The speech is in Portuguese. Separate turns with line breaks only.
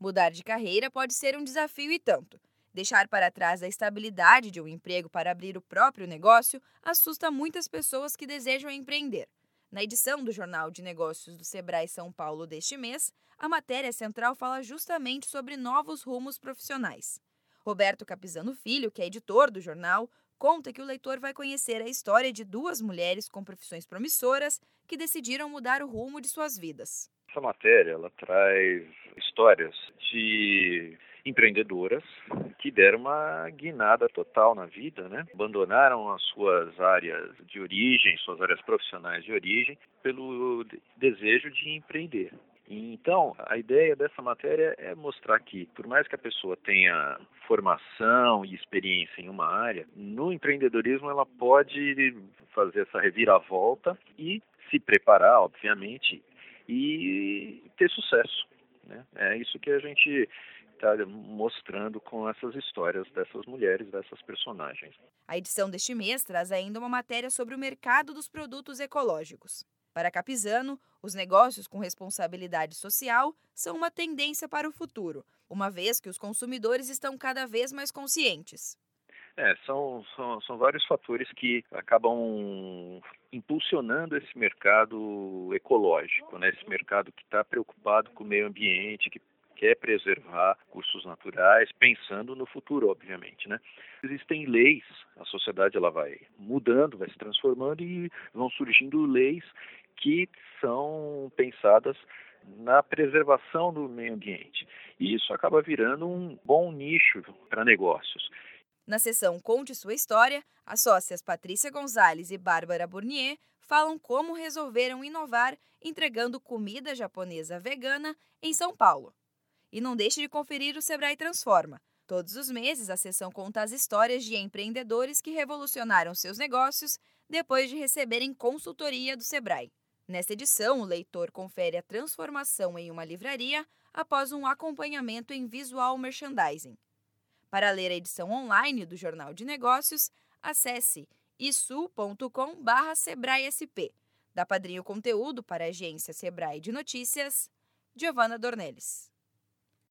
Mudar de carreira pode ser um desafio e tanto. Deixar para trás a estabilidade de um emprego para abrir o próprio negócio assusta muitas pessoas que desejam empreender. Na edição do Jornal de Negócios do Sebrae São Paulo deste mês, a matéria central fala justamente sobre novos rumos profissionais. Roberto Capizano Filho, que é editor do jornal, conta que o leitor vai conhecer a história de duas mulheres com profissões promissoras que decidiram mudar o rumo de suas vidas.
Essa matéria ela traz histórias de empreendedoras que deram uma guinada total na vida, né? Abandonaram as suas áreas de origem, suas áreas profissionais de origem, pelo desejo de empreender. Então, a ideia dessa matéria é mostrar que, por mais que a pessoa tenha formação e experiência em uma área, no empreendedorismo ela pode fazer essa reviravolta e se preparar, obviamente, e ter sucesso. Né? É isso que a gente está mostrando com essas histórias dessas mulheres, dessas personagens.
A edição deste mês traz ainda uma matéria sobre o mercado dos produtos ecológicos. Para Capizano, os negócios com responsabilidade social são uma tendência para o futuro, uma vez que os consumidores estão cada vez mais conscientes.
É, são, são, são vários fatores que acabam impulsionando esse mercado ecológico, né? esse mercado que está preocupado com o meio ambiente, que quer preservar cursos naturais, pensando no futuro, obviamente, né? Existem leis, a sociedade ela vai mudando, vai se transformando e vão surgindo leis que são pensadas na preservação do meio ambiente. E isso acaba virando um bom nicho para negócios.
Na sessão Conte Sua História, as sócias Patrícia Gonzalez e Bárbara Bournier falam como resolveram inovar entregando comida japonesa vegana em São Paulo. E não deixe de conferir o Sebrae Transforma. Todos os meses, a sessão conta as histórias de empreendedores que revolucionaram seus negócios depois de receberem consultoria do Sebrae. Nesta edição, o leitor confere a transformação em uma livraria após um acompanhamento em visual merchandising. Para ler a edição online do Jornal de Negócios, acesse isu.com/sebraesp. Da Padrinho Conteúdo para a agência Sebrae de Notícias, Giovana Dornelles.